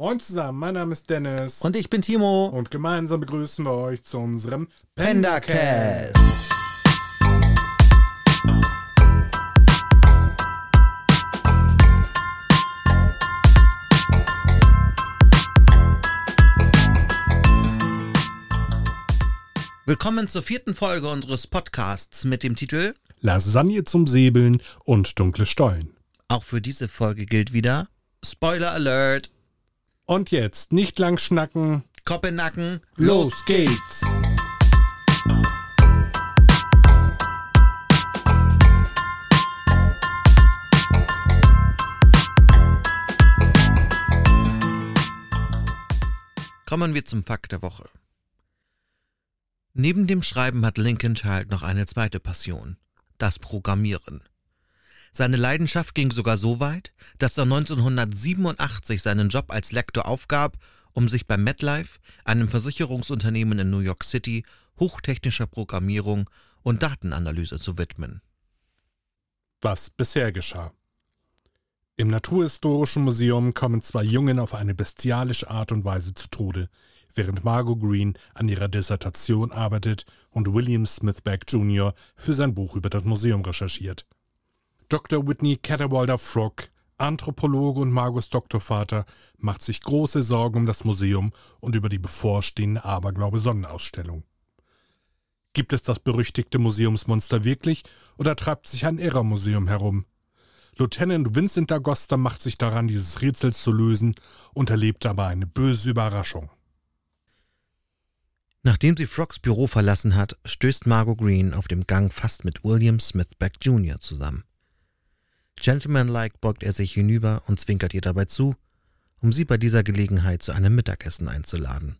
Moin zusammen, mein Name ist Dennis. Und ich bin Timo. Und gemeinsam begrüßen wir euch zu unserem Pendacast. Willkommen zur vierten Folge unseres Podcasts mit dem Titel Lasagne zum Säbeln und dunkle Stollen. Auch für diese Folge gilt wieder Spoiler Alert. Und jetzt nicht lang schnacken. Kopf in Nacken. Los geht's. Kommen wir zum Fakt der Woche. Neben dem Schreiben hat Lincoln Child noch eine zweite Passion, das Programmieren. Seine Leidenschaft ging sogar so weit, dass er 1987 seinen Job als Lektor aufgab, um sich bei MetLife, einem Versicherungsunternehmen in New York City, hochtechnischer Programmierung und Datenanalyse zu widmen. Was bisher geschah. Im Naturhistorischen Museum kommen zwei Jungen auf eine bestialische Art und Weise zu Tode, während Margot Green an ihrer Dissertation arbeitet und William Smithback Jr. für sein Buch über das Museum recherchiert. Dr. Whitney Catterwalder Frog, Anthropologe und Margos Doktorvater, macht sich große Sorgen um das Museum und über die bevorstehende Aberglaube-Sonnenausstellung. Gibt es das berüchtigte Museumsmonster wirklich oder treibt sich ein Irrermuseum herum? Lieutenant Vincent D'Agosta macht sich daran, dieses Rätsels zu lösen und erlebt aber eine böse Überraschung. Nachdem sie Frogs Büro verlassen hat, stößt Margot Green auf dem Gang fast mit William Smithback Jr. zusammen. Gentlemanlike beugt er sich hinüber und zwinkert ihr dabei zu, um sie bei dieser Gelegenheit zu einem Mittagessen einzuladen.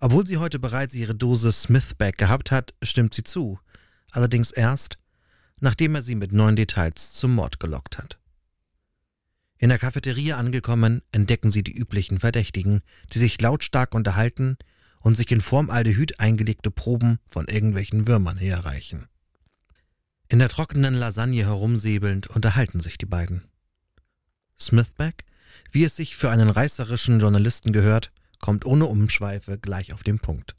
Obwohl sie heute bereits ihre Dose Smithback gehabt hat, stimmt sie zu, allerdings erst, nachdem er sie mit neuen Details zum Mord gelockt hat. In der Cafeteria angekommen, entdecken sie die üblichen Verdächtigen, die sich lautstark unterhalten und sich in Formaldehyd eingelegte Proben von irgendwelchen Würmern herreichen. In der trockenen Lasagne herumsäbelnd unterhalten sich die beiden. Smithback, wie es sich für einen reißerischen Journalisten gehört, kommt ohne Umschweife gleich auf den Punkt.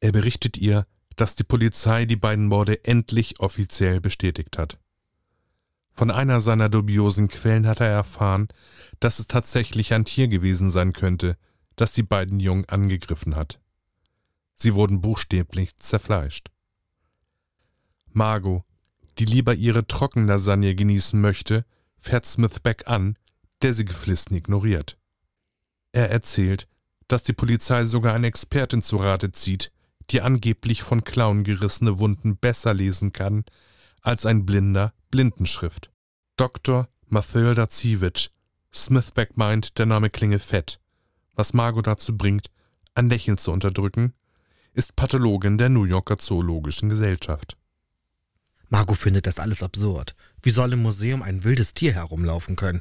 Er berichtet ihr, dass die Polizei die beiden Morde endlich offiziell bestätigt hat. Von einer seiner dubiosen Quellen hat er erfahren, dass es tatsächlich ein Tier gewesen sein könnte, das die beiden Jungen angegriffen hat. Sie wurden buchstäblich zerfleischt. Margot, die lieber ihre Trockenlasagne genießen möchte, fährt Smithback an, der sie geflissen ignoriert. Er erzählt, dass die Polizei sogar eine Expertin zu Rate zieht, die angeblich von Klauen gerissene Wunden besser lesen kann als ein Blinder Blindenschrift. Dr. Mathilda Ziewicz. Smithback meint, der Name klinge fett. Was Margot dazu bringt, ein Lächeln zu unterdrücken, ist Pathologin der New Yorker Zoologischen Gesellschaft. Margot findet das alles absurd. Wie soll im Museum ein wildes Tier herumlaufen können?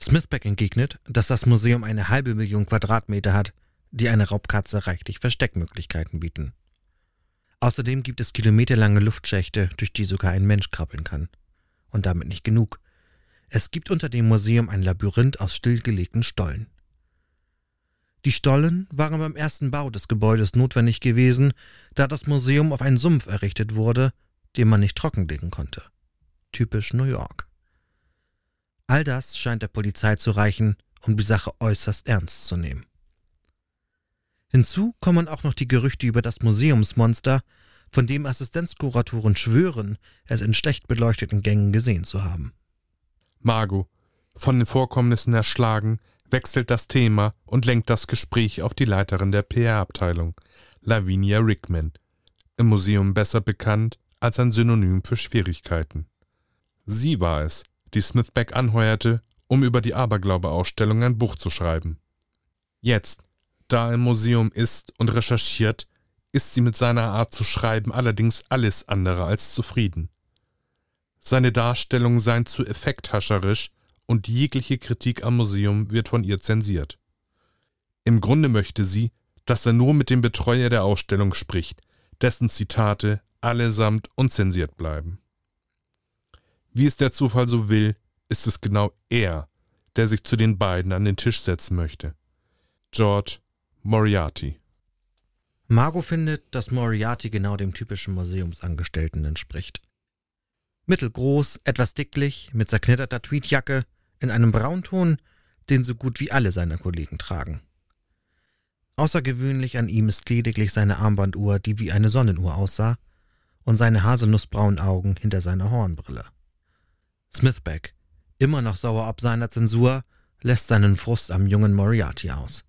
Smithback entgegnet, dass das Museum eine halbe Million Quadratmeter hat, die eine Raubkatze reichlich Versteckmöglichkeiten bieten. Außerdem gibt es kilometerlange Luftschächte, durch die sogar ein Mensch krabbeln kann. Und damit nicht genug. Es gibt unter dem Museum ein Labyrinth aus stillgelegten Stollen. Die Stollen waren beim ersten Bau des Gebäudes notwendig gewesen, da das Museum auf einen Sumpf errichtet wurde, den man nicht trockenlegen konnte. Typisch New York. All das scheint der Polizei zu reichen, um die Sache äußerst ernst zu nehmen. Hinzu kommen auch noch die Gerüchte über das Museumsmonster, von dem Assistenzkuratoren schwören, es in schlecht beleuchteten Gängen gesehen zu haben. Margot, von den Vorkommnissen erschlagen, wechselt das Thema und lenkt das Gespräch auf die Leiterin der PR-Abteilung, Lavinia Rickman, im Museum besser bekannt als ein Synonym für Schwierigkeiten. Sie war es, die Smithback anheuerte, um über die Aberglaube-Ausstellung ein Buch zu schreiben. Jetzt, da er im Museum ist und recherchiert, ist sie mit seiner Art zu schreiben allerdings alles andere als zufrieden. Seine Darstellungen seien zu effekthascherisch und jegliche Kritik am Museum wird von ihr zensiert. Im Grunde möchte sie, dass er nur mit dem Betreuer der Ausstellung spricht, dessen Zitate allesamt unzensiert bleiben. Wie es der Zufall so will, ist es genau er, der sich zu den beiden an den Tisch setzen möchte. George Moriarty. Margot findet, dass Moriarty genau dem typischen Museumsangestellten entspricht. Mittelgroß, etwas dicklich, mit zerknitterter Tweedjacke, in einem Braunton, den so gut wie alle seiner Kollegen tragen. Außergewöhnlich an ihm ist lediglich seine Armbanduhr, die wie eine Sonnenuhr aussah, und seine haselnussbraunen Augen hinter seiner Hornbrille. Smithback, immer noch sauer ob seiner Zensur, lässt seinen Frust am jungen Moriarty aus.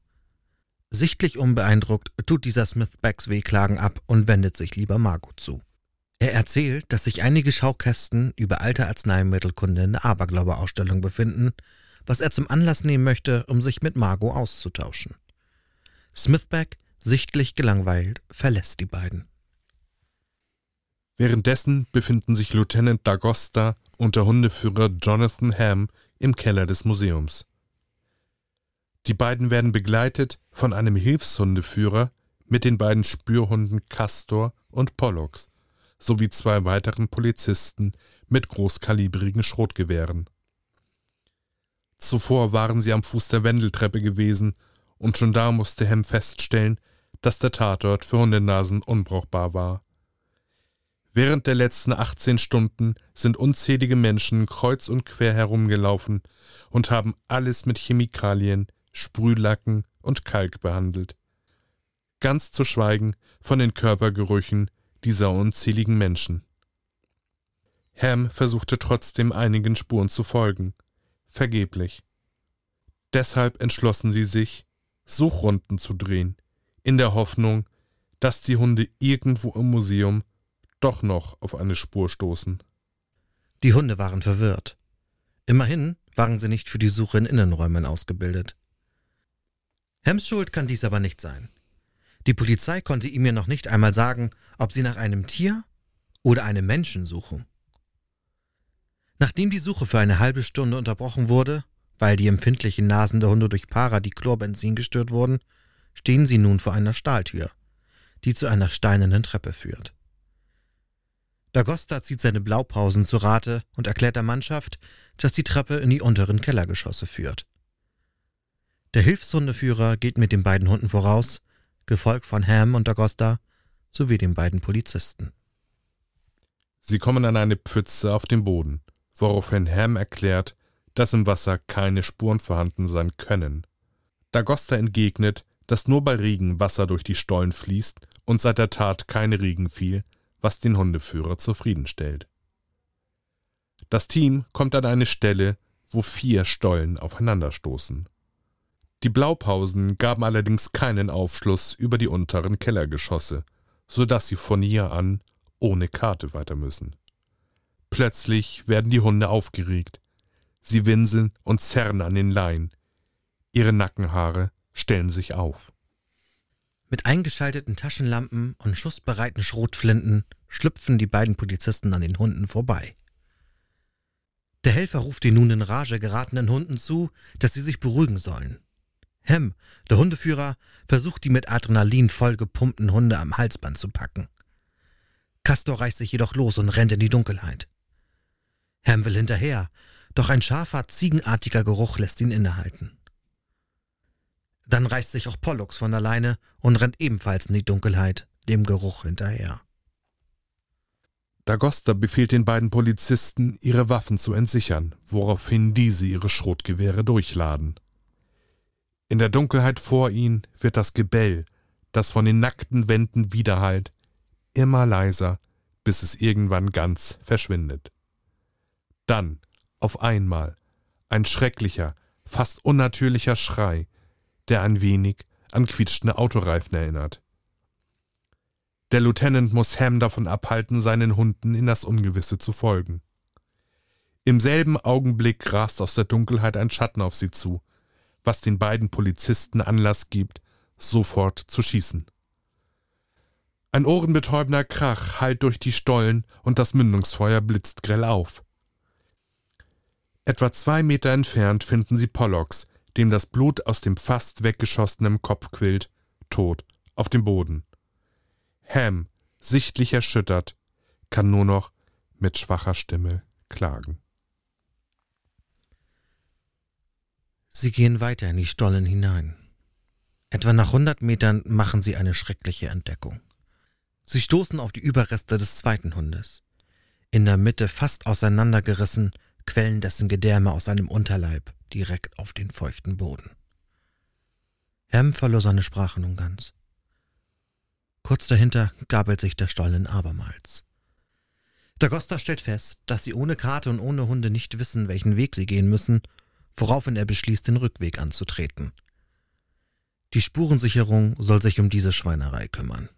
Sichtlich unbeeindruckt tut dieser Smithbacks Wehklagen ab und wendet sich lieber Margot zu. Er erzählt, dass sich einige Schaukästen über alte Arzneimittelkunde in der Aberglaube-Ausstellung befinden, was er zum Anlass nehmen möchte, um sich mit Margot auszutauschen. Smithback, sichtlich gelangweilt, verlässt die beiden. Währenddessen befinden sich Lieutenant D'Agosta und der Hundeführer Jonathan Ham im Keller des Museums. Die beiden werden begleitet von einem Hilfshundeführer mit den beiden Spürhunden Castor und Pollux sowie zwei weiteren Polizisten mit großkalibrigen Schrotgewehren. Zuvor waren sie am Fuß der Wendeltreppe gewesen, und schon da musste Hem feststellen, dass der Tatort für Hundenasen unbrauchbar war. Während der letzten 18 Stunden sind unzählige Menschen kreuz und quer herumgelaufen und haben alles mit Chemikalien, Sprühlacken und Kalk behandelt. Ganz zu schweigen von den Körpergerüchen dieser unzähligen Menschen. Ham versuchte trotzdem einigen Spuren zu folgen, vergeblich. Deshalb entschlossen sie sich, Suchrunden zu drehen, in der Hoffnung, dass die Hunde irgendwo im Museum doch noch auf eine Spur stoßen. Die Hunde waren verwirrt. Immerhin waren sie nicht für die Suche in Innenräumen ausgebildet. Hems Schuld kann dies aber nicht sein. Die Polizei konnte ihm ja noch nicht einmal sagen, ob sie nach einem Tier oder einem Menschen suchen. Nachdem die Suche für eine halbe Stunde unterbrochen wurde, weil die empfindlichen Nasen der Hunde durch Paradichlorbenzin gestört wurden, stehen sie nun vor einer Stahltür, die zu einer steinernen Treppe führt. D'Agosta zieht seine Blaupausen zu Rate und erklärt der Mannschaft, dass die Treppe in die unteren Kellergeschosse führt. Der Hilfshundeführer geht mit den beiden Hunden voraus, gefolgt von Ham und D'Agosta sowie den beiden Polizisten. Sie kommen an eine Pfütze auf dem Boden, woraufhin Ham erklärt, dass im Wasser keine Spuren vorhanden sein können. D'Agosta entgegnet, dass nur bei Regen Wasser durch die Stollen fließt und seit der Tat keine Regen fiel, was den Hundeführer zufriedenstellt. Das Team kommt an eine Stelle, wo vier Stollen aufeinanderstoßen. Die Blaupausen gaben allerdings keinen Aufschluss über die unteren Kellergeschosse, so dass sie von hier an ohne Karte weiter müssen. Plötzlich werden die Hunde aufgeregt. Sie winseln und zerren an den Leinen. Ihre Nackenhaare stellen sich auf. Mit eingeschalteten Taschenlampen und schussbereiten Schrotflinten schlüpfen die beiden Polizisten an den Hunden vorbei. Der Helfer ruft den nun in Rage geratenen Hunden zu, dass sie sich beruhigen sollen. Hem, der Hundeführer, versucht die mit Adrenalin vollgepumpten Hunde am Halsband zu packen. Castor reißt sich jedoch los und rennt in die Dunkelheit. Ham will hinterher, doch ein scharfer, ziegenartiger Geruch lässt ihn innehalten. Dann reißt sich auch Pollux von alleine und rennt ebenfalls in die Dunkelheit, dem Geruch hinterher. D'Agosta befiehlt den beiden Polizisten, ihre Waffen zu entsichern, woraufhin diese ihre Schrotgewehre durchladen. In der Dunkelheit vor ihnen wird das Gebell, das von den nackten Wänden widerhallt, immer leiser, bis es irgendwann ganz verschwindet. Dann, auf einmal, ein schrecklicher, fast unnatürlicher Schrei, der ein wenig an quietschende Autoreifen erinnert. Der Lieutenant muss Ham davon abhalten, seinen Hunden in das Ungewisse zu folgen. Im selben Augenblick rast aus der Dunkelheit ein Schatten auf sie zu, was den beiden Polizisten Anlass gibt, sofort zu schießen. Ein ohrenbetäubender Krach hallt durch die Stollen und das Mündungsfeuer blitzt grell auf. Etwa zwei Meter entfernt finden sie Pollux, dem das Blut aus dem fast weggeschossenen Kopf quillt, tot, auf dem Boden. Ham, sichtlich erschüttert, kann nur noch mit schwacher Stimme klagen. Sie gehen weiter in die Stollen hinein. Etwa nach hundert Metern machen sie eine schreckliche Entdeckung. Sie stoßen auf die Überreste des zweiten Hundes. In der Mitte fast auseinandergerissen, quellen dessen Gedärme aus seinem Unterleib direkt auf den feuchten Boden. Hem verlor seine Sprache nun ganz. Kurz dahinter gabelt sich der Stollen abermals. Dagosta stellt fest, dass sie ohne Karte und ohne Hunde nicht wissen, welchen Weg sie gehen müssen, woraufhin er beschließt, den Rückweg anzutreten. Die Spurensicherung soll sich um diese Schweinerei kümmern.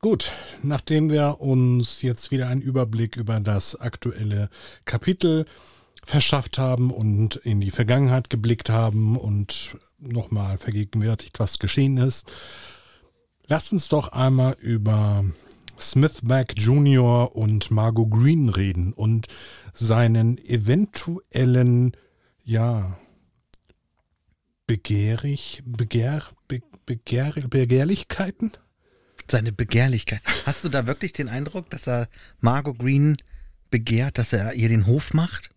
Gut, nachdem wir uns jetzt wieder einen Überblick über das aktuelle Kapitel verschafft haben und in die Vergangenheit geblickt haben und nochmal vergegenwärtigt, was geschehen ist, lasst uns doch einmal über Smithback Jr. und Margot Green reden und seinen eventuellen, ja, begehrig, begehr, be, begehr, Begehrlichkeiten? Seine Begehrlichkeit. Hast du da wirklich den Eindruck, dass er Margot Green begehrt, dass er ihr den Hof macht?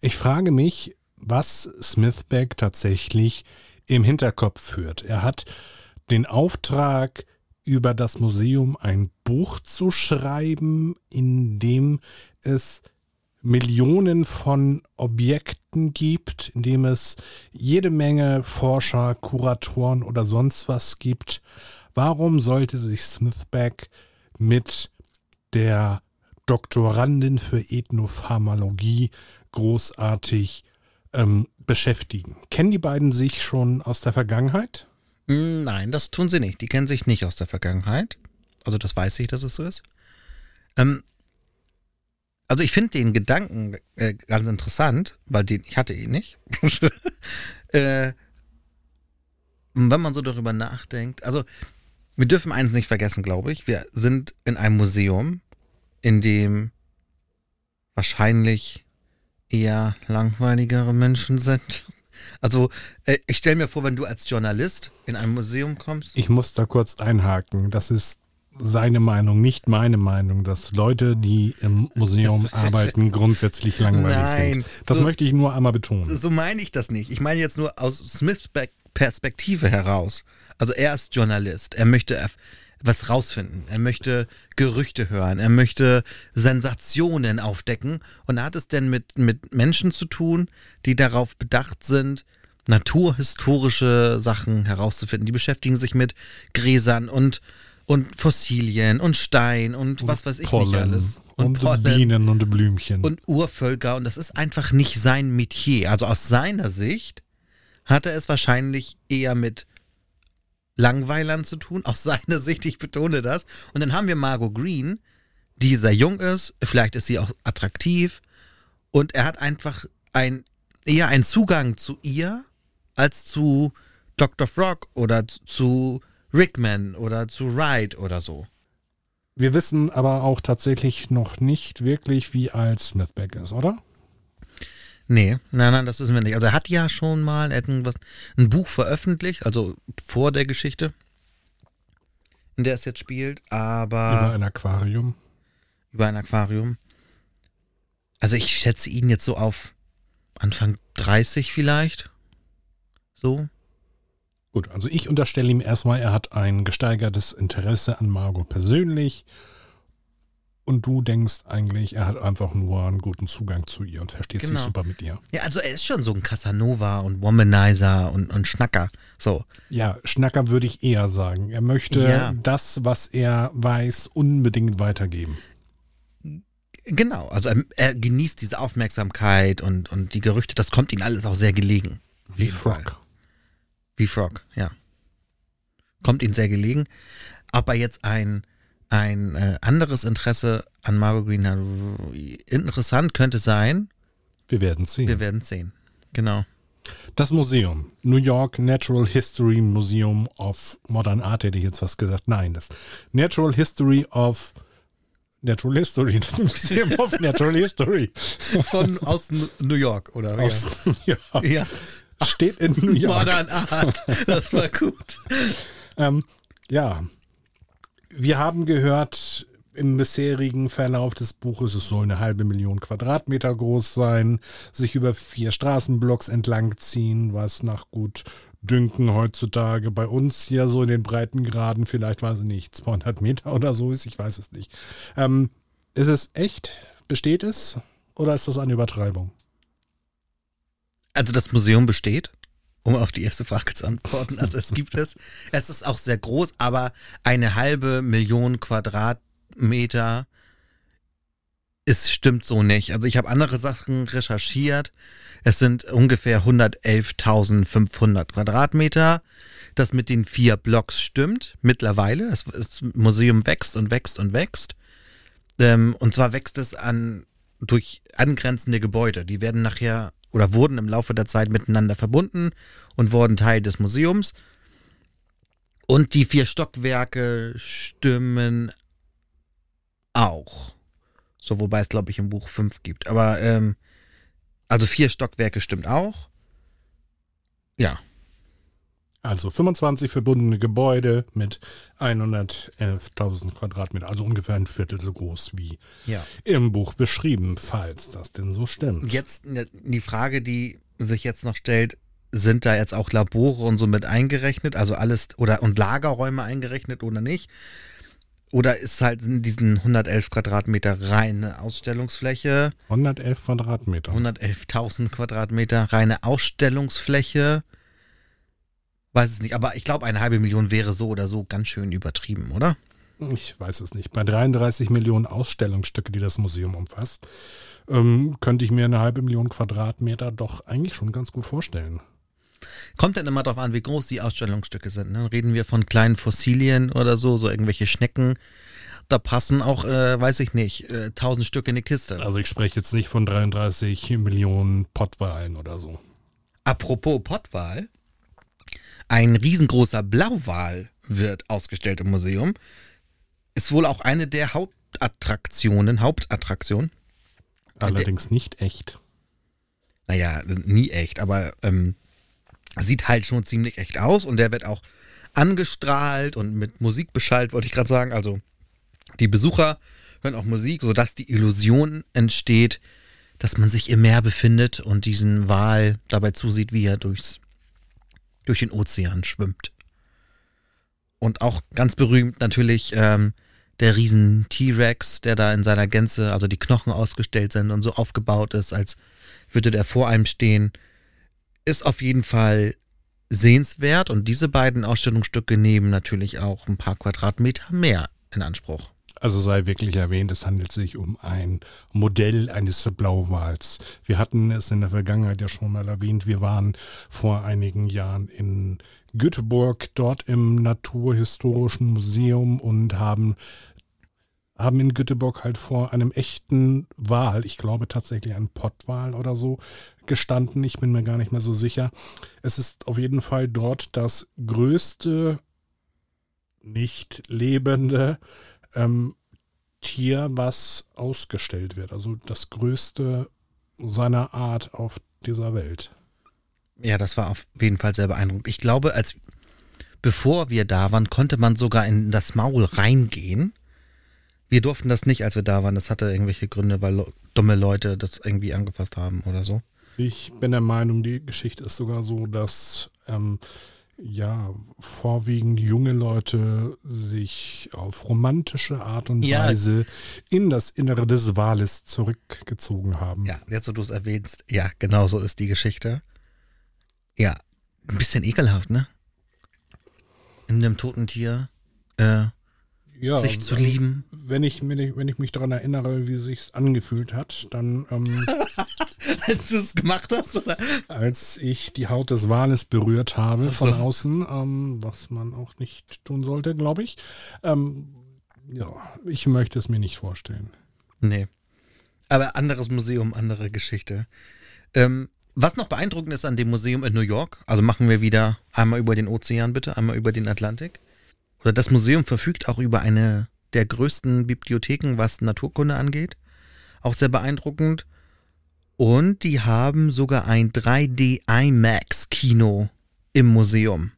Ich frage mich, was Smithback tatsächlich im Hinterkopf führt. Er hat den Auftrag, über das Museum ein Buch zu schreiben, in dem es Millionen von Objekten gibt, in dem es jede Menge Forscher, Kuratoren oder sonst was gibt. Warum sollte sich Smithback mit der Doktorandin für Ethnopharmalogie großartig ähm, beschäftigen? Kennen die beiden sich schon aus der Vergangenheit? Hm, nein, das tun sie nicht. Die kennen sich nicht aus der Vergangenheit. Also das weiß ich, dass es so ist. Ähm, also ich finde den Gedanken äh, ganz interessant, weil den, ich hatte ihn nicht. äh, wenn man so darüber nachdenkt, also wir dürfen eins nicht vergessen, glaube ich. Wir sind in einem Museum, in dem wahrscheinlich eher langweiligere Menschen sind. Also äh, ich stelle mir vor, wenn du als Journalist in ein Museum kommst. Ich muss da kurz einhaken. Das ist seine Meinung, nicht meine Meinung, dass Leute, die im Museum arbeiten, grundsätzlich langweilig Nein, sind. Das so, möchte ich nur einmal betonen. So meine ich das nicht. Ich meine jetzt nur aus Smiths Perspektive heraus. Also er ist Journalist. Er möchte was rausfinden. Er möchte Gerüchte hören. Er möchte Sensationen aufdecken. Und hat es denn mit, mit Menschen zu tun, die darauf bedacht sind, naturhistorische Sachen herauszufinden. Die beschäftigen sich mit Gräsern und, und Fossilien und Stein und, und was weiß ich Pollen nicht alles. Und, und Bienen und Blümchen. Und Urvölker. Und das ist einfach nicht sein Metier. Also aus seiner Sicht hat er es wahrscheinlich eher mit Langweilern zu tun, aus seiner Sicht, ich betone das. Und dann haben wir Margot Green, die sehr jung ist, vielleicht ist sie auch attraktiv und er hat einfach ein, eher einen Zugang zu ihr als zu Dr. Frog oder zu Rickman oder zu Wright oder so. Wir wissen aber auch tatsächlich noch nicht wirklich, wie alt Smithback ist, oder? Nee, nein, nein, das wissen wir nicht. Also er hat ja schon mal irgendwas, ein Buch veröffentlicht, also vor der Geschichte, in der es jetzt spielt, aber. Über ein Aquarium. Über ein Aquarium. Also ich schätze ihn jetzt so auf Anfang 30 vielleicht. So. Gut, also ich unterstelle ihm erstmal, er hat ein gesteigertes Interesse an Margot persönlich und du denkst eigentlich, er hat einfach nur einen guten Zugang zu ihr und versteht genau. sich super mit ihr. Ja, also er ist schon so ein Casanova und Womanizer und, und Schnacker. So. Ja, Schnacker würde ich eher sagen. Er möchte ja. das, was er weiß, unbedingt weitergeben. Genau, also er, er, genießt diese Aufmerksamkeit und, und die Gerüchte, das kommt ihm alles auch sehr gelegen. Wie Frog. Fall. Wie Frog, ja. Kommt ihm sehr gelegen. Aber jetzt ein ein äh, anderes Interesse an Margot Green hat. Interessant könnte sein. Wir werden sehen. Wir werden sehen. Genau. Das Museum, New York Natural History Museum of Modern Art, hätte ich jetzt was gesagt. Nein, das Natural History of Natural History, das Museum of Natural History. Von aus New York, oder? Aus ja. New York. Ja. Steht in New York. Modern Art, das war gut. ähm, ja, wir haben gehört, im bisherigen Verlauf des Buches, es soll eine halbe Million Quadratmeter groß sein, sich über vier Straßenblocks entlang ziehen, was nach gut Dünken heutzutage bei uns hier so in den Breitengraden vielleicht, weiß ich nicht, 200 Meter oder so ist, ich weiß es nicht. Ähm, ist es echt? Besteht es? Oder ist das eine Übertreibung? Also das Museum besteht, um auf die erste Frage zu antworten. Also es gibt es. Es ist auch sehr groß, aber eine halbe Million Quadratmeter es stimmt so nicht. Also ich habe andere Sachen recherchiert. Es sind ungefähr 111.500 Quadratmeter. Das mit den vier Blocks stimmt mittlerweile. Das, Museum wächst und wächst und wächst. Ähm, und zwar wächst es an durch angrenzende Gebäude. Die werden nachher oder wurden im Laufe der Zeit miteinander verbunden und wurden Teil des Museums. Und die vier Stockwerke stimmen auch. So, wobei es, glaube ich, im Buch fünf gibt. Aber, ähm, also vier Stockwerke stimmt auch. Ja. Also 25 verbundene Gebäude mit 111.000 Quadratmeter, also ungefähr ein Viertel so groß wie ja. im Buch beschrieben, falls das denn so stimmt. Jetzt ne, die Frage, die sich jetzt noch stellt, sind da jetzt auch Labore und so mit eingerechnet, also alles oder und Lagerräume eingerechnet oder nicht? Oder ist halt in diesen 111 Quadratmeter reine Ausstellungsfläche? 111 Quadratmeter. 111.000 Quadratmeter reine Ausstellungsfläche. Weiß es nicht, aber ich glaube, eine halbe Million wäre so oder so ganz schön übertrieben, oder? Ich weiß es nicht. Bei 33 Millionen Ausstellungsstücke, die das Museum umfasst, ähm, könnte ich mir eine halbe Million Quadratmeter doch eigentlich schon ganz gut vorstellen. Kommt dann immer darauf an, wie groß die Ausstellungsstücke sind. Ne? Reden wir von kleinen Fossilien oder so, so irgendwelche Schnecken. Da passen auch, äh, weiß ich nicht, äh, 1000 Stück in eine Kiste. Also ich spreche jetzt nicht von 33 Millionen Pottwalen oder so. Apropos Pottwal. Ein riesengroßer Blauwal wird ausgestellt im Museum. Ist wohl auch eine der Hauptattraktionen, Hauptattraktion. Allerdings nicht echt. Naja, nie echt, aber ähm, sieht halt schon ziemlich echt aus und der wird auch angestrahlt und mit Musik beschallt, wollte ich gerade sagen. Also die Besucher hören auch Musik, sodass die Illusion entsteht, dass man sich im Meer befindet und diesen Wal dabei zusieht, wie er durchs, durch den Ozean schwimmt. Und auch ganz berühmt natürlich ähm, der riesen T-Rex, der da in seiner Gänze, also die Knochen ausgestellt sind und so aufgebaut ist, als würde der vor einem stehen ist auf jeden Fall sehenswert und diese beiden Ausstellungsstücke nehmen natürlich auch ein paar Quadratmeter mehr in Anspruch. Also sei wirklich erwähnt, es handelt sich um ein Modell eines Blauwals. Wir hatten es in der Vergangenheit ja schon mal erwähnt. Wir waren vor einigen Jahren in Göteborg, dort im Naturhistorischen Museum und haben haben in Göteborg halt vor einem echten Wal, ich glaube tatsächlich ein Pottwal oder so, gestanden. Ich bin mir gar nicht mehr so sicher. Es ist auf jeden Fall dort das größte nicht lebende ähm, Tier, was ausgestellt wird. Also das größte seiner Art auf dieser Welt. Ja, das war auf jeden Fall sehr beeindruckend. Ich glaube, als bevor wir da waren, konnte man sogar in das Maul reingehen wir durften das nicht, als wir da waren. Das hatte irgendwelche Gründe, weil dumme Leute das irgendwie angefasst haben oder so. Ich bin der Meinung, die Geschichte ist sogar so, dass ähm, ja vorwiegend junge Leute sich auf romantische Art und ja. Weise in das Innere des Wales zurückgezogen haben. Ja, jetzt wo du es erwähnst, ja, genau so ist die Geschichte. Ja, ein bisschen ekelhaft, ne? In einem toten Tier äh, ja, sich zu lieben. Wenn ich, wenn ich mich daran erinnere, wie es sich angefühlt hat, dann. Ähm, als du es gemacht hast, oder? Als ich die Haut des Wales berührt habe so. von außen, ähm, was man auch nicht tun sollte, glaube ich. Ähm, ja, ich möchte es mir nicht vorstellen. Nee. Aber anderes Museum, andere Geschichte. Ähm, was noch beeindruckend ist an dem Museum in New York, also machen wir wieder einmal über den Ozean bitte, einmal über den Atlantik oder das Museum verfügt auch über eine der größten Bibliotheken, was Naturkunde angeht. Auch sehr beeindruckend. Und die haben sogar ein 3D IMAX Kino im Museum,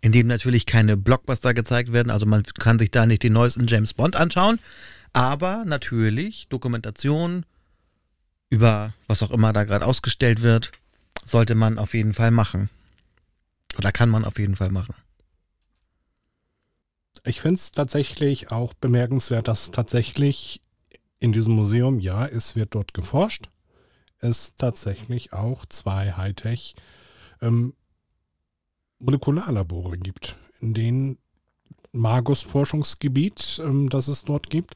in dem natürlich keine Blockbuster gezeigt werden. Also man kann sich da nicht den neuesten James Bond anschauen. Aber natürlich Dokumentation über was auch immer da gerade ausgestellt wird, sollte man auf jeden Fall machen. Oder kann man auf jeden Fall machen. Ich finde es tatsächlich auch bemerkenswert, dass tatsächlich in diesem Museum, ja, es wird dort geforscht, es tatsächlich auch zwei Hightech ähm, Molekularlabore gibt, in denen Magus Forschungsgebiet, ähm, das es dort gibt,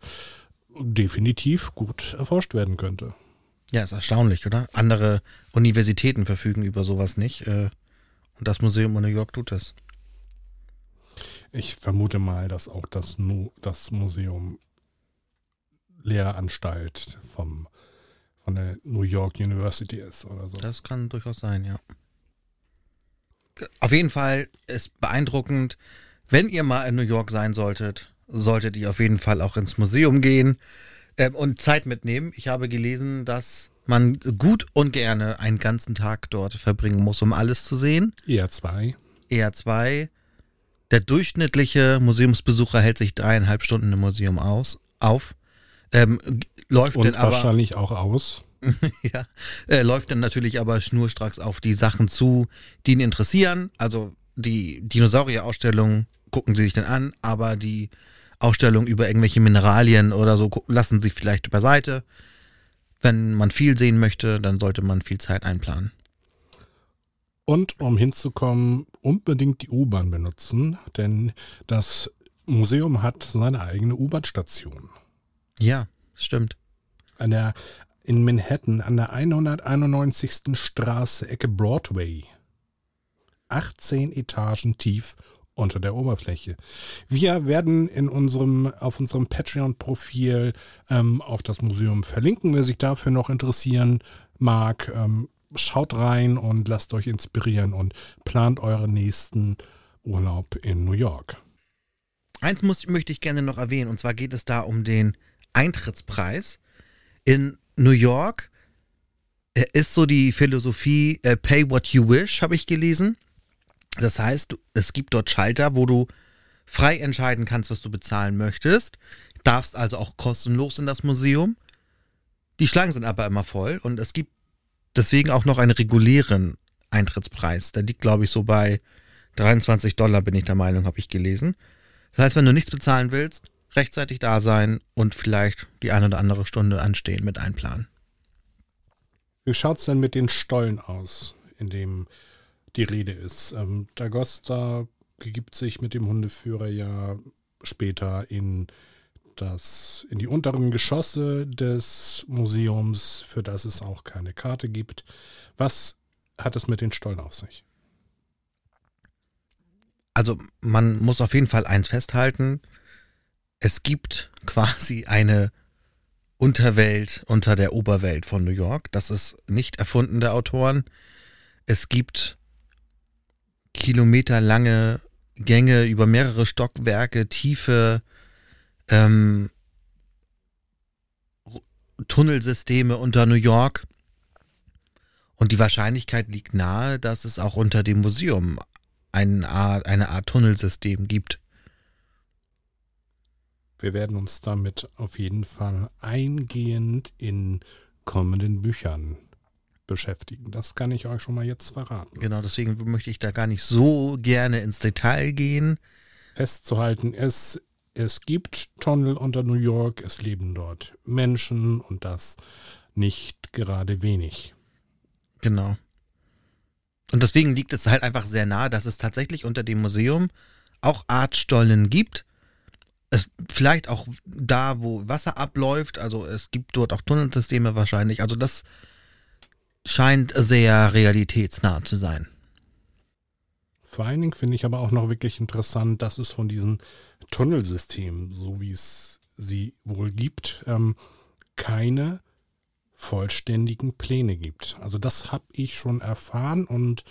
definitiv gut erforscht werden könnte. Ja, ist erstaunlich, oder? Andere Universitäten verfügen über sowas nicht. Äh, und das Museum in New York tut das. Ich vermute mal, dass auch das, das Museum Lehranstalt vom, von der New York University ist oder so. Das kann durchaus sein, ja. Auf jeden Fall ist beeindruckend, wenn ihr mal in New York sein solltet, solltet ihr auf jeden Fall auch ins Museum gehen äh, und Zeit mitnehmen. Ich habe gelesen, dass man gut und gerne einen ganzen Tag dort verbringen muss, um alles zu sehen. Eher zwei. Eher zwei. Der durchschnittliche Museumsbesucher hält sich dreieinhalb Stunden im Museum aus, auf. Ähm, läuft und aber, wahrscheinlich auch aus. ja, äh, läuft dann natürlich aber schnurstracks auf die Sachen zu, die ihn interessieren. Also die Dinosaurier-Ausstellung gucken sie sich dann an, aber die Ausstellung über irgendwelche Mineralien oder so lassen sie vielleicht beiseite. Wenn man viel sehen möchte, dann sollte man viel Zeit einplanen. Und um hinzukommen, unbedingt die U-Bahn benutzen, denn das Museum hat seine eigene U-Bahn-Station. Ja, stimmt. An der, in Manhattan an der 191. Straße, Ecke Broadway. 18 Etagen tief unter der Oberfläche. Wir werden in unserem, auf unserem Patreon-Profil ähm, auf das Museum verlinken. Wer sich dafür noch interessieren mag, ähm, schaut rein und lasst euch inspirieren und plant euren nächsten Urlaub in New York. Eins muss, möchte ich gerne noch erwähnen, und zwar geht es da um den Eintrittspreis. In New York ist so die Philosophie äh, Pay what you wish, habe ich gelesen. Das heißt, es gibt dort Schalter, wo du frei entscheiden kannst, was du bezahlen möchtest. Darfst also auch kostenlos in das Museum. Die Schlangen sind aber immer voll und es gibt deswegen auch noch einen regulären Eintrittspreis. Der liegt, glaube ich, so bei 23 Dollar, bin ich der Meinung, habe ich gelesen. Das heißt, wenn du nichts bezahlen willst, rechtzeitig da sein und vielleicht die eine oder andere Stunde anstehen mit einplanen. Wie schaut es denn mit den Stollen aus, in dem die Rede ist. Ähm, Dagosta begibt sich mit dem Hundeführer ja später in das, in die unteren Geschosse des Museums, für das es auch keine Karte gibt. Was hat es mit den Stollen auf sich? Also man muss auf jeden Fall eins festhalten. Es gibt quasi eine Unterwelt unter der Oberwelt von New York. Das ist nicht erfunden der Autoren. Es gibt kilometerlange Gänge über mehrere Stockwerke, tiefe ähm, Tunnelsysteme unter New York. Und die Wahrscheinlichkeit liegt nahe, dass es auch unter dem Museum eine Art, eine Art Tunnelsystem gibt. Wir werden uns damit auf jeden Fall eingehend in kommenden Büchern beschäftigen. Das kann ich euch schon mal jetzt verraten. Genau, deswegen möchte ich da gar nicht so gerne ins Detail gehen. Festzuhalten, es, es gibt Tunnel unter New York, es leben dort Menschen und das nicht gerade wenig. Genau. Und deswegen liegt es halt einfach sehr nahe, dass es tatsächlich unter dem Museum auch Artstollen gibt. Es vielleicht auch da, wo Wasser abläuft, also es gibt dort auch Tunnelsysteme wahrscheinlich. Also das scheint sehr realitätsnah zu sein. Vor allen Dingen finde ich aber auch noch wirklich interessant, dass es von diesen Tunnelsystemen, so wie es sie wohl gibt, ähm, keine vollständigen Pläne gibt. Also das habe ich schon erfahren und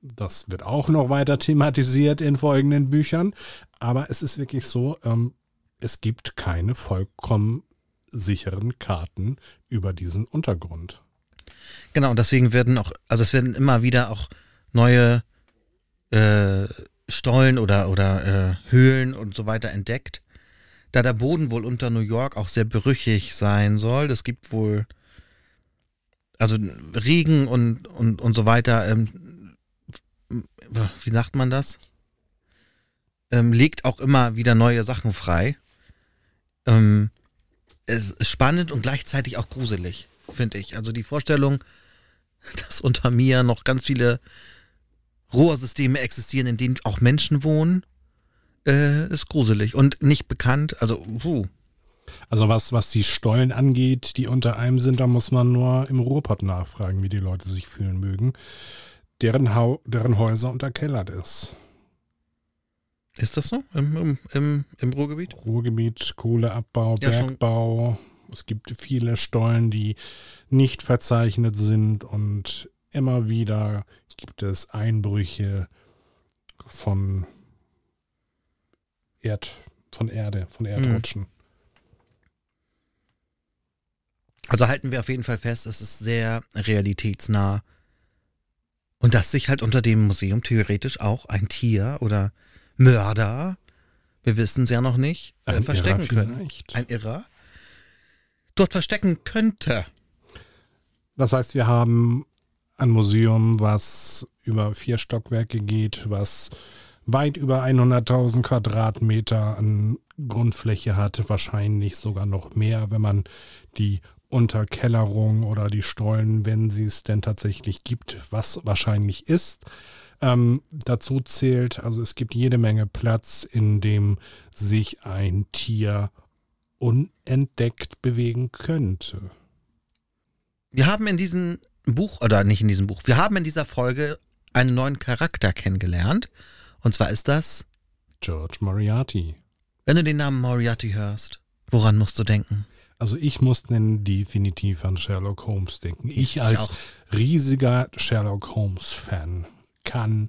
das wird auch noch weiter thematisiert in folgenden Büchern. Aber es ist wirklich so, ähm, es gibt keine vollkommen sicheren Karten über diesen Untergrund. Genau, und deswegen werden auch, also es werden immer wieder auch neue äh, Stollen oder, oder äh, Höhlen und so weiter entdeckt. da der Boden wohl unter New York auch sehr brüchig sein soll, es gibt wohl also Regen und, und, und so weiter, ähm, wie sagt man das? Ähm, legt auch immer wieder neue Sachen frei. Ähm, es ist spannend und gleichzeitig auch gruselig, finde ich. Also die Vorstellung, dass unter mir noch ganz viele Rohrsysteme existieren, in denen auch Menschen wohnen, äh, ist gruselig und nicht bekannt. Also, puh. Also was, was die Stollen angeht, die unter einem sind, da muss man nur im Ruhrpott nachfragen, wie die Leute sich fühlen mögen. Deren, Hau deren Häuser unterkellert ist. Ist das so im, im, im, im Ruhrgebiet? Ruhrgebiet, Kohleabbau, Ja, schon. Bergbau. Es gibt viele Stollen, die nicht verzeichnet sind und immer wieder gibt es Einbrüche von Erd, von Erde, von Erdrutschen. Also halten wir auf jeden Fall fest, es ist sehr realitätsnah. Und dass sich halt unter dem Museum theoretisch auch ein Tier oder Mörder, wir wissen es ja noch nicht, äh, Ein verstecken Irrer können. vielleicht. Ein Irrer. Dort verstecken könnte. Das heißt, wir haben ein Museum, was über vier Stockwerke geht, was weit über 100.000 Quadratmeter an Grundfläche hat, wahrscheinlich sogar noch mehr, wenn man die Unterkellerung oder die Stollen, wenn sie es denn tatsächlich gibt, was wahrscheinlich ist, ähm, dazu zählt. Also es gibt jede Menge Platz, in dem sich ein Tier unentdeckt bewegen könnte. Wir haben in diesem Buch, oder nicht in diesem Buch, wir haben in dieser Folge einen neuen Charakter kennengelernt. Und zwar ist das, George Moriarty. wenn du den Namen Moriarty hörst, woran musst du denken? Also ich muss denn definitiv an Sherlock Holmes denken. Ich als auch. riesiger Sherlock Holmes-Fan kann,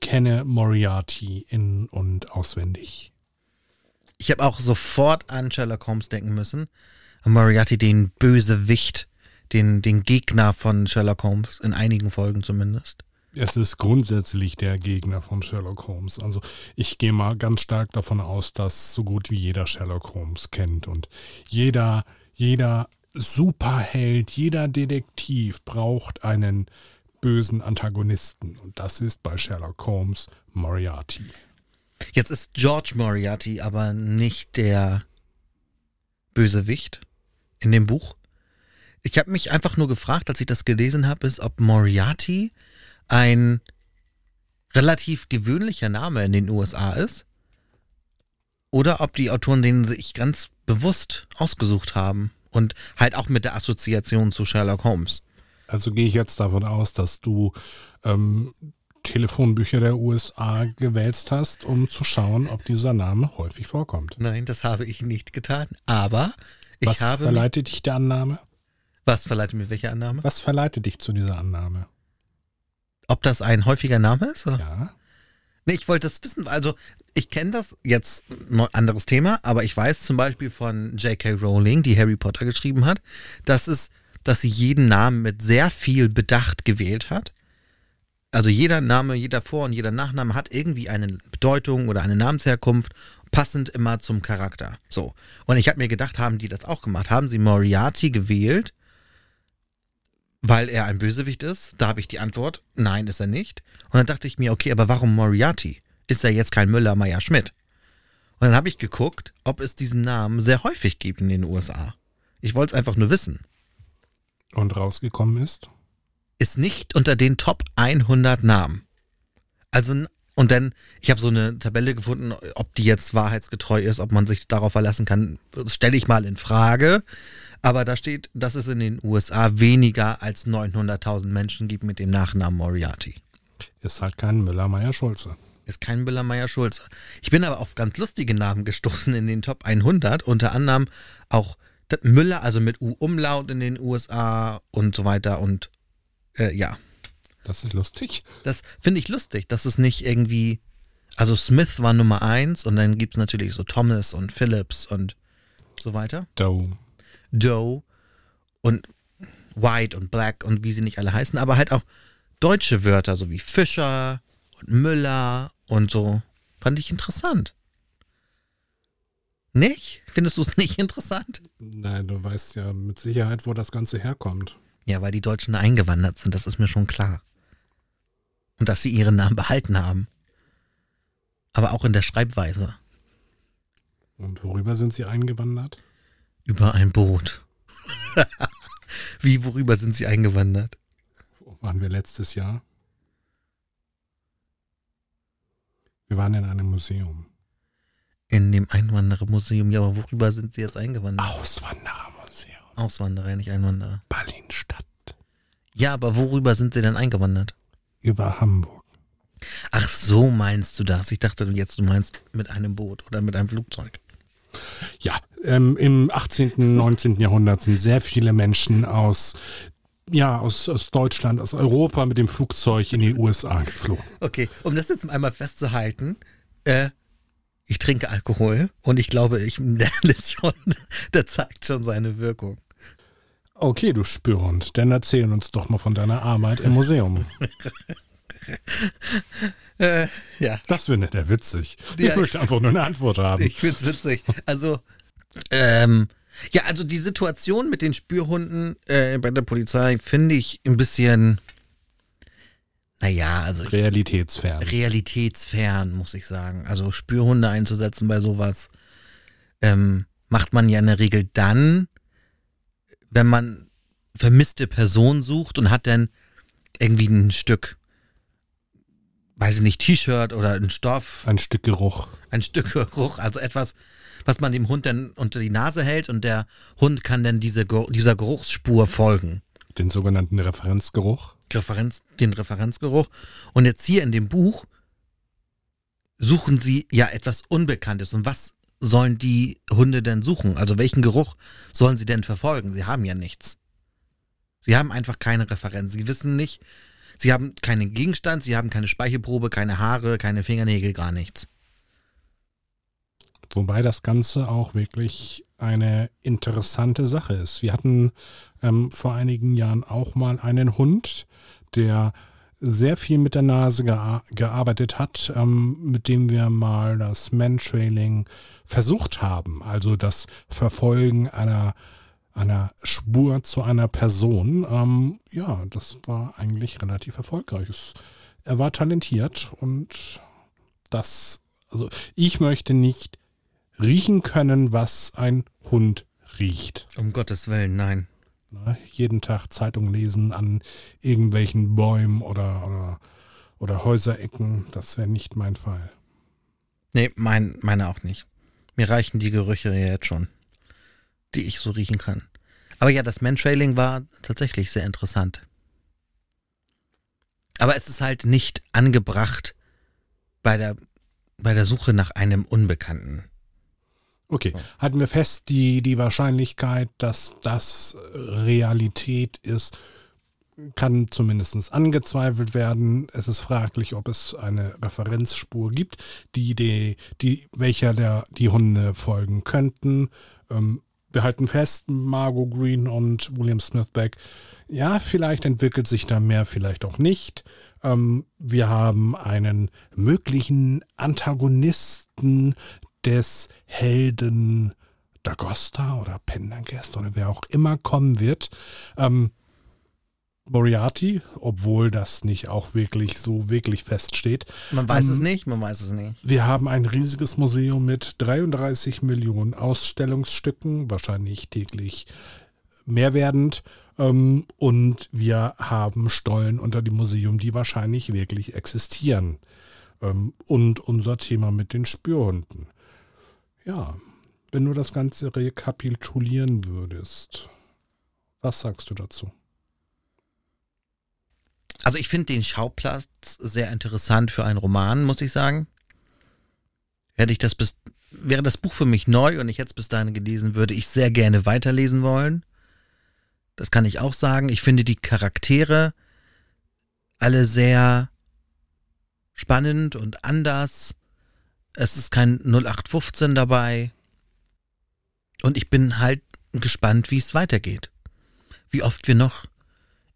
kenne Moriarty in und auswendig. Ich habe auch sofort an Sherlock Holmes denken müssen. An Moriarty, den Bösewicht, den, den Gegner von Sherlock Holmes, in einigen Folgen zumindest. Es ist grundsätzlich der Gegner von Sherlock Holmes. Also ich gehe mal ganz stark davon aus, dass so gut wie jeder Sherlock Holmes kennt und jeder, jeder Superheld, jeder Detektiv braucht einen bösen Antagonisten und das ist bei Sherlock Holmes Moriarty. Jetzt ist George Moriarty aber nicht der Bösewicht in dem Buch. Ich habe mich einfach nur gefragt, als ich das gelesen habe, ist, ob Moriarty ein relativ gewöhnlicher Name in den USA ist oder ob die Autoren den sich ganz bewusst ausgesucht haben und halt auch mit der Assoziation zu Sherlock Holmes. Also gehe ich jetzt davon aus, dass du ähm, Telefonbücher der USA gewälzt hast, um zu schauen, ob dieser Name häufig vorkommt. Nein, das habe ich nicht getan, aber ich Was habe mich, verleitet dich der Annahme? was verleitet mir welche Annahme? Was verleitet dich zu dieser Annahme? Ob das ein häufiger Name ist? Oder? Ja. Nee, ich wollte das wissen. Also, ich kenne das jetzt, ein anderes Thema, aber ich weiß zum Beispiel von J.K. Rowling, die Harry Potter geschrieben hat, dass es, dass sie jeden Namen mit sehr viel Bedacht gewählt hat. Also jeder Name, jeder Vor- und jeder Nachname hat irgendwie eine Bedeutung oder eine Namensherkunft, passend immer zum Charakter. So. Und ich habe mir gedacht, haben die das auch gemacht? Haben sie Moriarty gewählt, weil er ein Bösewicht ist? Da habe ich die Antwort, nein, ist er nicht. Und dann dachte ich mir, okay, aber warum Moriarty? Ist er jetzt kein Müller, Meyer, Schmidt? Und dann habe ich geguckt, ob es diesen Namen sehr häufig gibt in den USA. Ich wollte es einfach nur wissen. Und rausgekommen ist? Ist nicht unter den Top 100 Namen. Also, und dann, ich habe so eine Tabelle gefunden, ob die jetzt wahrheitsgetreu ist, ob man sich darauf verlassen kann, stelle ich mal in Frage. Aber da steht, dass es in den USA weniger als 900.000 Menschen gibt mit dem Nachnamen Moriarty. Ist halt kein Müller-Meyer-Schulze. Ist kein Müller Meyer Schulze. Ich bin aber auf ganz lustige Namen gestoßen in den Top 100, unter anderem auch das Müller, also mit U-Umlaut in den USA und so weiter. Und äh, ja, Das ist lustig. das finde ich lustig, dass es nicht irgendwie. Also Smith war Nummer eins und dann gibt es natürlich so Thomas und Phillips und so weiter. Doe. Doe und White und Black und wie sie nicht alle heißen, aber halt auch deutsche Wörter, so wie Fischer und Müller und so. Fand ich interessant. Nicht? Findest du es nicht interessant? Nein, du weißt ja mit Sicherheit, wo das Ganze herkommt. Ja, weil die Deutschen eingewandert sind, das ist mir schon klar. Und dass sie ihren Namen behalten haben. Aber auch in der Schreibweise. Und worüber sind sie eingewandert? Über ein Boot. Wie, worüber sind sie eingewandert? Wo waren wir letztes Jahr? Wir waren in einem Museum. In dem Einwanderermuseum. Ja, aber worüber sind sie jetzt eingewandert? Auswanderermuseum. Auswanderer, nicht Einwanderer. Berlin-Stadt. Ja, aber worüber sind sie denn eingewandert? Über Hamburg. Ach so meinst du das? Ich dachte jetzt, du meinst mit einem Boot oder mit einem Flugzeug. Ja, ähm, im 18., 19. Jahrhundert sind sehr viele Menschen aus, ja, aus, aus Deutschland, aus Europa mit dem Flugzeug in die USA geflogen. Okay, um das jetzt einmal festzuhalten, äh, ich trinke Alkohol und ich glaube, ich, der, ist schon, der zeigt schon seine Wirkung. Okay, du Spürhund, dann erzähl uns doch mal von deiner Arbeit im Museum. Äh, ja. Das findet er witzig. Ich Ja, möchte ich- einfach nur eine Antwort haben. Ich find's witzig. Also, ähm, ja, also die Situation mit den Spürhunden äh, bei der Polizei finde ich ein bisschen, naja, also Realitätsfern. realitätsfern, muss ich sagen. Also Spürhunde einzusetzen bei sowas ähm, macht man ja in der Regel dann, wenn man vermisste Person sucht und hat dann irgendwie ein Stück, weiß ich nicht, T-Shirt oder ein Stoff, Ein Stück Geruch. ein Stück Geruch, also etwas, was man dem Hund dann unter die Nase hält und der Hund kann dann diese, dieser Geruchsspur folgen. Den sogenannten Referenzgeruch. Referenz, den Referenzgeruch. Und jetzt hier in dem Buch suchen sie ja etwas Unbekanntes. Und was sollen die Hunde denn suchen? Also welchen Geruch sollen sie denn verfolgen? Sie haben ja nichts. Sie haben einfach keine Referenz. Sie wissen nicht, sie haben keinen Gegenstand, sie haben keine Speichelprobe, keine Haare, keine Fingernägel, gar nichts. Wobei das Ganze auch wirklich eine interessante Sache ist. Wir hatten ähm, vor einigen Jahren auch mal einen Hund, der sehr viel mit der Nase gea gearbeitet hat, ähm, mit dem wir mal das Mantrailing versucht haben. Also das Verfolgen einer, einer Spur zu einer Person. Ähm, ja, das war eigentlich relativ erfolgreich. Es, er war talentiert und das, also ich möchte nicht riechen können, was ein Hund riecht. Um Gottes Willen, nein. Ne? Jeden Tag Zeitung lesen an irgendwelchen Bäumen oder, oder, oder Häuserecken, das wäre nicht mein Fall. Nee, mein, meine auch nicht. Mir reichen die Gerüche ja jetzt schon, die ich so riechen kann. Aber ja, das Mantrailing war tatsächlich sehr interessant. Aber es ist halt nicht angebracht bei der, bei der Suche nach einem Unbekannten. Okay, halten wir fest, die, die Wahrscheinlichkeit, dass das Realität ist, kann zumindest angezweifelt werden. Es ist fraglich, ob es eine Referenzspur gibt, die, die, die welcher der die Hunde folgen könnten. Ähm, wir halten fest, Margot Green und William Smithback. Ja, vielleicht entwickelt sich da mehr, vielleicht auch nicht. Ähm, wir haben einen möglichen Antagonisten des Helden Dagosta oder Pendergast oder wer auch immer kommen wird. Ähm, Moriarty, obwohl das nicht auch wirklich so wirklich feststeht. Man weiß Ähm, es nicht, man weiß es nicht. Wir haben ein riesiges Museum mit 33 Millionen Ausstellungsstücken, wahrscheinlich täglich mehr werdend. Ähm, und wir haben Stollen unter dem Museum, die wahrscheinlich wirklich existieren. Ähm, und unser Thema mit den Spürhunden. Ja, wenn du das Ganze rekapitulieren würdest, was sagst du dazu? Also ich finde den Schauplatz sehr interessant für einen Roman, muss ich sagen. Hätte ich das bis, wäre das Buch für mich neu und ich hätte es bis dahin gelesen, würde ich sehr gerne weiterlesen wollen. Das kann ich auch sagen. Ich finde die Charaktere alle sehr spannend und anders. Es ist kein 0815 dabei. Und ich bin halt gespannt, wie es weitergeht. Wie oft wir noch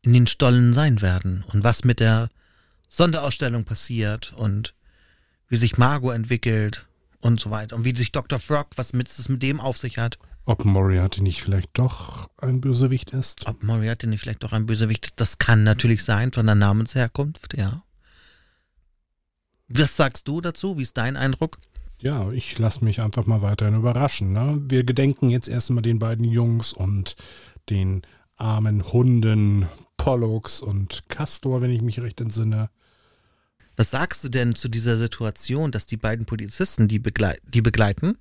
in den Stollen sein werden und was mit der Sonderausstellung passiert und wie sich Margot entwickelt und so weiter. Und wie sich Dr. Frog, was mit, es mit dem auf sich hat. Ob Moriarty nicht vielleicht doch ein Bösewicht ist? Ob Moriarty nicht vielleicht doch ein Bösewicht ist, das kann natürlich sein von der Namensherkunft, ja. Was sagst du dazu? Wie ist dein Eindruck? Ja, ich lasse mich einfach mal weiterhin überraschen. Ne? Wir gedenken jetzt erstmal den beiden Jungs und den armen Hunden Pollux und Castor, wenn ich mich recht entsinne. Was sagst du denn zu dieser Situation, dass die beiden Polizisten, die, begleit die begleiten,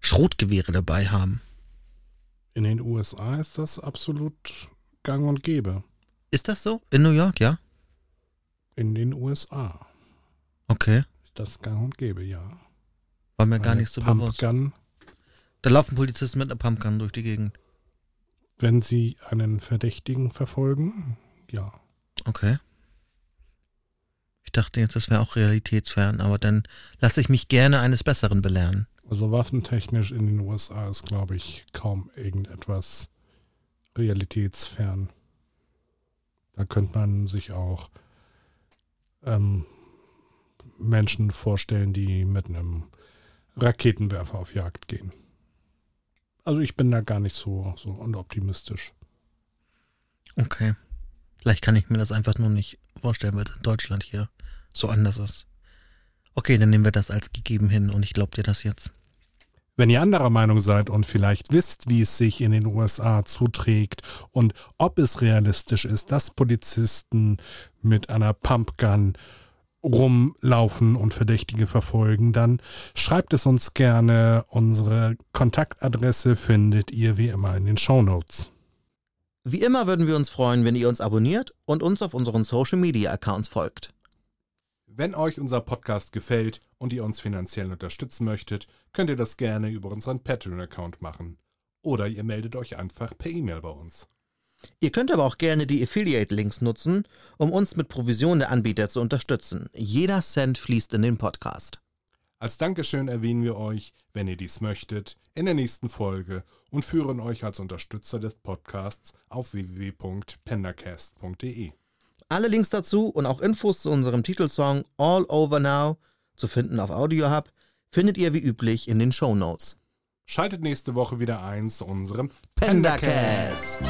Schrotgewehre dabei haben? In den USA ist das absolut gang und gäbe. Ist das so? In New York, ja? In den USA. Okay. Ist das gang und gäbe, ja. War mir gar nicht so bewusst. Pumpgun, Da laufen Polizisten mit einer Pumpgun durch die Gegend. wenn sie einen Verdächtigen verfolgen, ja. Okay. Ich dachte jetzt, das wäre auch realitätsfern, aber dann lasse ich mich gerne eines Besseren belehren. Also waffentechnisch in den USA ist, glaube ich, kaum irgendetwas realitätsfern. Da könnte man sich auch ähm, Menschen vorstellen, die mit einem Raketenwerfer auf Jagd gehen. Also ich bin da gar nicht so, so unoptimistisch. Okay. Vielleicht kann ich mir das einfach nur nicht vorstellen, weil es in Deutschland hier so anders ist. Okay, dann nehmen wir das als gegeben hin und ich glaube dir das jetzt. Wenn ihr anderer Meinung seid und vielleicht wisst, wie es sich in den USA zuträgt und ob es realistisch ist, dass Polizisten mit einer Pumpgun rumlaufen und Verdächtige verfolgen, dann schreibt es uns gerne. Unsere Kontaktadresse findet ihr wie immer in den Shownotes. Wie immer würden wir uns freuen, wenn ihr uns abonniert und uns auf unseren Social Media Accounts folgt. Wenn euch unser Podcast gefällt und ihr uns finanziell unterstützen möchtet, könnt ihr das gerne über unseren Patreon-Account machen. Oder ihr meldet euch einfach per E-Mail bei uns. Ihr könnt aber auch gerne die Affiliate-Links nutzen, um uns mit Provision der Anbieter zu unterstützen. Jeder Cent fließt in den Podcast. Als Dankeschön erwähnen wir euch, wenn ihr dies möchtet, in der nächsten Folge und führen euch als Unterstützer des Podcasts auf www.pendacast.de. Alle Links dazu und auch Infos zu unserem Titelsong All Over Now, zu finden auf AudioHub, findet ihr wie üblich in den Show Notes. Schaltet nächste Woche wieder ein zu unserem Pendacast.